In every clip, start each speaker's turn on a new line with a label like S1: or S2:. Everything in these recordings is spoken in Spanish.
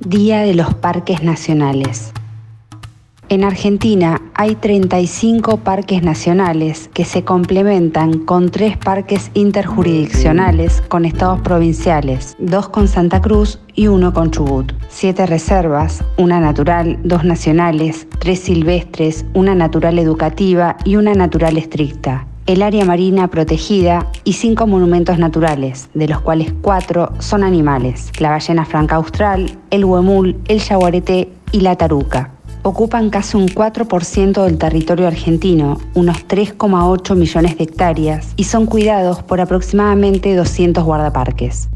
S1: Día de los Parques Nacionales. En Argentina hay 35 parques nacionales que se complementan con tres parques interjurisdiccionales con estados provinciales, dos con Santa Cruz y uno con Chubut. Siete reservas, una natural, dos nacionales, tres silvestres, una natural educativa y una natural estricta. El área marina protegida y cinco monumentos naturales, de los cuales cuatro son animales, la ballena franca austral, el huemul, el yaguareté y la taruca ocupan casi un 4% del territorio argentino, unos 3,8 millones de hectáreas, y son cuidados por aproximadamente 200 guardaparques.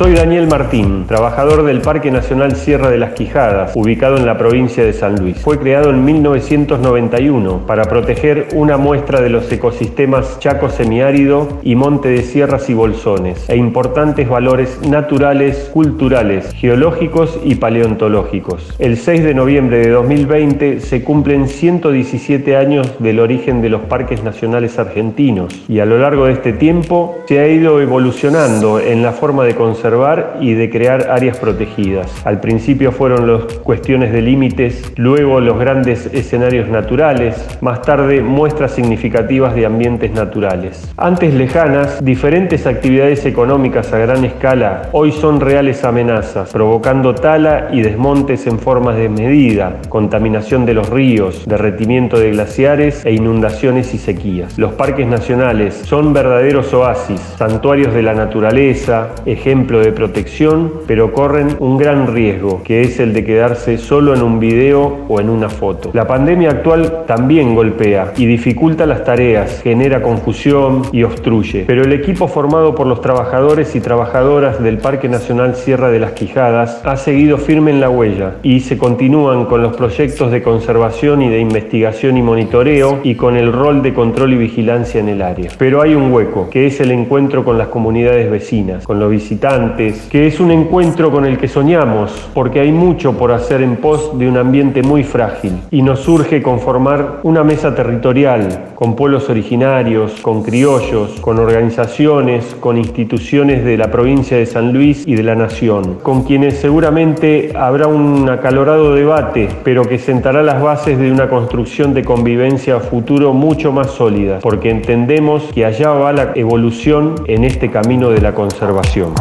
S2: Soy Daniel Martín, trabajador del Parque Nacional Sierra de las Quijadas, ubicado en la provincia de San Luis. Fue creado en 1991 para proteger una muestra de los ecosistemas chaco semiárido y monte de sierras y bolsones, e importantes valores naturales, culturales, geológicos y paleontológicos. El 6 de noviembre de 2020 se cumplen 117 años del origen de los parques nacionales argentinos y a lo largo de este tiempo se ha ido evolucionando en la forma de conservar y de crear áreas protegidas. Al principio fueron las cuestiones de límites, luego los grandes escenarios naturales, más tarde muestras significativas de ambientes naturales. Antes lejanas, diferentes actividades económicas a gran escala hoy son reales amenazas, provocando tala y desmontes en formas de medida, contaminación de los ríos, derretimiento de glaciares e inundaciones y sequías. Los parques nacionales son verdaderos oasis, santuarios de la naturaleza, ejemplos de protección, pero corren un gran riesgo, que es el de quedarse solo en un video o en una foto. La pandemia actual también golpea y dificulta las tareas, genera confusión y obstruye, pero el equipo formado por los trabajadores y trabajadoras del Parque Nacional Sierra de las Quijadas ha seguido firme en la huella y se continúan con los proyectos de conservación y de investigación y monitoreo y con el rol de control y vigilancia en el área. Pero hay un hueco, que es el encuentro con las comunidades vecinas, con los visitantes, que es un encuentro con el que soñamos, porque hay mucho por hacer en pos de un ambiente muy frágil, y nos surge conformar una mesa territorial, con pueblos originarios, con criollos, con organizaciones, con instituciones de la provincia de San Luis y de la nación, con quienes seguramente habrá un acalorado debate, pero que sentará las bases de una construcción de convivencia futuro mucho más sólida, porque entendemos que allá va la evolución en este camino de la conservación.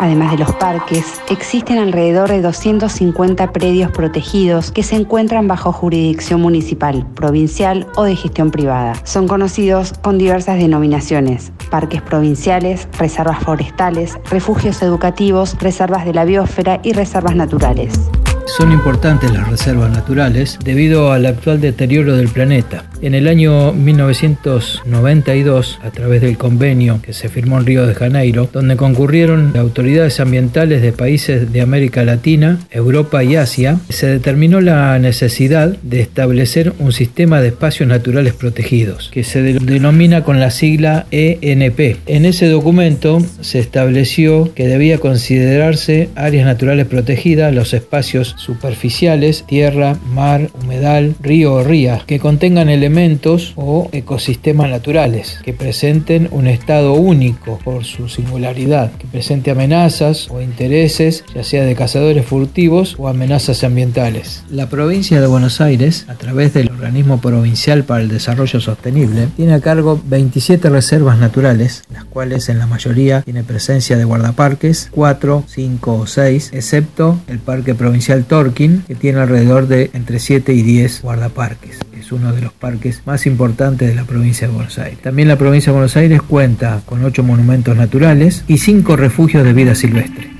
S1: Además de los parques, existen alrededor de 250 predios protegidos que se encuentran bajo jurisdicción municipal, provincial o de gestión privada. Son conocidos con diversas denominaciones, parques provinciales, reservas forestales, refugios educativos, reservas de la biosfera y reservas naturales.
S3: Son importantes las reservas naturales debido al actual deterioro del planeta. En el año 1992, a través del convenio que se firmó en Río de Janeiro, donde concurrieron autoridades ambientales de países de América Latina, Europa y Asia, se determinó la necesidad de establecer un sistema de espacios naturales protegidos, que se denomina con la sigla ENP. En ese documento se estableció que debía considerarse áreas naturales protegidas los espacios superficiales, tierra, mar, humedal, río o ría, que contengan elementos o ecosistemas naturales, que presenten un estado único por su singularidad, que presente amenazas o intereses, ya sea de cazadores furtivos o amenazas ambientales. La provincia de Buenos Aires, a través del Organismo Provincial para el Desarrollo Sostenible, tiene a cargo 27 reservas naturales, las cuales en la mayoría tiene presencia de guardaparques, 4, 5 o 6, excepto el Parque Provincial Torquín, que tiene alrededor de entre 7 y 10 guardaparques. Es uno de los parques más importantes de la provincia de Buenos Aires. También la provincia de Buenos Aires cuenta con 8 monumentos naturales y 5 refugios de vida silvestre.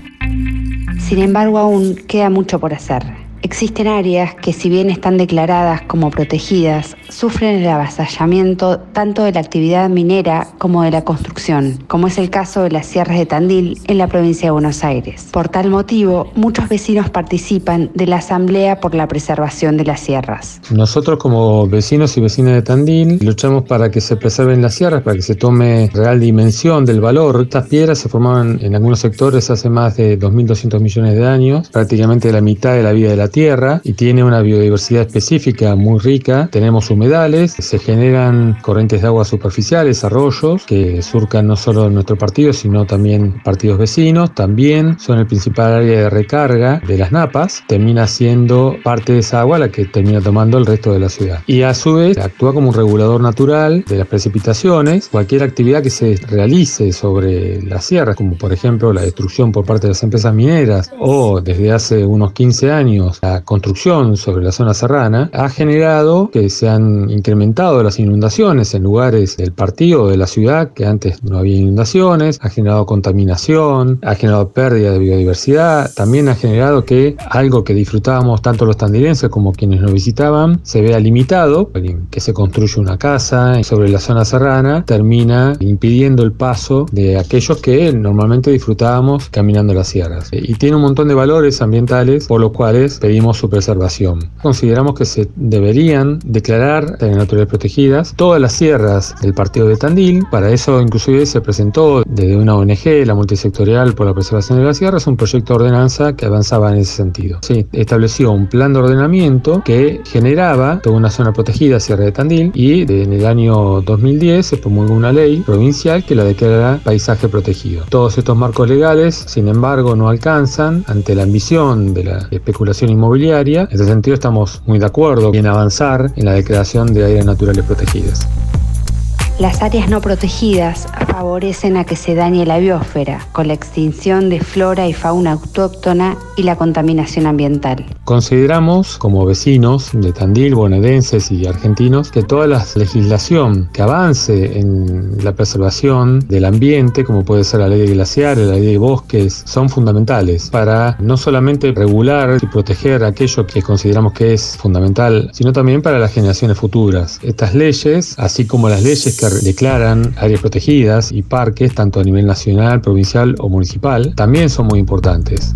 S1: Sin embargo, aún queda mucho por hacer. Existen áreas que si bien están declaradas como protegidas, sufren el avasallamiento tanto de la actividad minera como de la construcción, como es el caso de las sierras de Tandil en la provincia de Buenos Aires. Por tal motivo, muchos vecinos participan de la Asamblea por la Preservación de las Sierras.
S4: Nosotros como vecinos y vecinas de Tandil luchamos para que se preserven las sierras, para que se tome real dimensión del valor. Estas piedras se formaban en algunos sectores hace más de 2.200 millones de años, prácticamente la mitad de la vida de la tierra y tiene una biodiversidad específica muy rica. Tenemos humedales, se generan corrientes de agua superficiales, arroyos, que surcan no solo nuestro partido, sino también partidos vecinos. También son el principal área de recarga de las napas. Termina siendo parte de esa agua la que termina tomando el resto de la ciudad. Y a su vez actúa como un regulador natural de las precipitaciones. Cualquier actividad que se realice sobre las sierras, como por ejemplo la destrucción por parte de las empresas mineras o desde hace unos 15 años la construcción sobre la zona serrana, ha generado que se han incrementado las inundaciones en lugares del partido de la ciudad que antes no había inundaciones, ha generado contaminación, ha generado pérdida de biodiversidad, también ha generado que algo que disfrutábamos tanto los tandilenses como quienes nos visitaban se vea limitado, que se construye una casa sobre la zona serrana, termina impidiendo el paso de aquellos que normalmente disfrutábamos caminando las sierras. Y tiene un montón de valores ambientales por los cuales pedimos su preservación. Consideramos que se deberían declarar áreas naturales protegidas todas las sierras del partido de Tandil. Para eso inclusive se presentó desde una ONG, la multisectorial por la preservación de las sierras, un proyecto de ordenanza que avanzaba en ese sentido. Se estableció un plan de ordenamiento que generaba toda una zona protegida, Sierra de Tandil, y en el año 2010 se promulgó una ley provincial que la declara paisaje protegido. Todos estos marcos legales, sin embargo, no alcanzan ante la ambición de la especulación inmobiliaria. En ese sentido estamos muy de acuerdo en avanzar en la declaración de áreas naturales protegidas.
S1: Las áreas no protegidas favorecen a que se dañe la biosfera con la extinción de flora y fauna autóctona y la contaminación ambiental.
S4: Consideramos, como vecinos de Tandil, bonaerenses y argentinos, que toda la legislación que avance en la preservación del ambiente, como puede ser la ley de glaciares, la ley de bosques, son fundamentales para no solamente regular y proteger aquello que consideramos que es fundamental, sino también para las generaciones futuras. Estas leyes, así como las leyes que declaran áreas protegidas y parques, tanto a nivel nacional, provincial o municipal, también son muy importantes.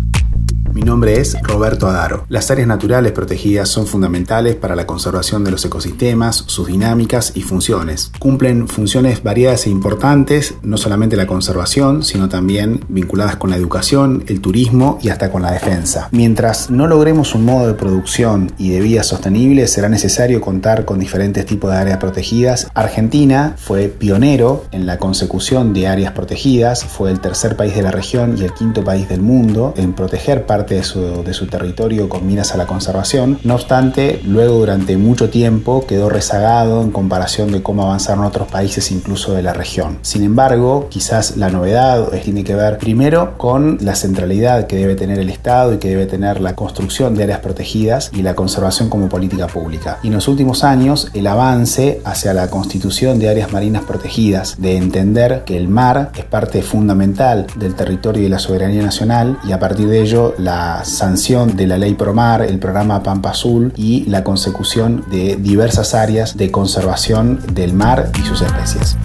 S5: Mi nombre es Roberto Adaro. Las áreas naturales protegidas son fundamentales para la conservación de los ecosistemas, sus dinámicas y funciones. Cumplen funciones variadas e importantes, no solamente la conservación, sino también vinculadas con la educación, el turismo y hasta con la defensa. Mientras no logremos un modo de producción y de vida sostenible, será necesario contar con diferentes tipos de áreas protegidas. Argentina fue pionero en la consecución de áreas protegidas, fue el tercer país de la región y el quinto país del mundo en proteger parte de su, territorio con miras a la conservación. No obstante, luego durante mucho tiempo quedó rezagado en comparación de cómo avanzaron otros países incluso de la región. Sin embargo, quizás la novedad tiene que ver primero con la centralidad que debe tener el Estado y que debe tener la construcción de áreas protegidas y la conservación como política pública. Y en los últimos años, el avance hacia la constitución de áreas marinas protegidas, de entender que el mar es parte fundamental del territorio y de la soberanía nacional y a partir de ello la sanción de la ley Promar, el programa Pampa Azul y la consecución de diversas áreas de conservación del mar y sus especies.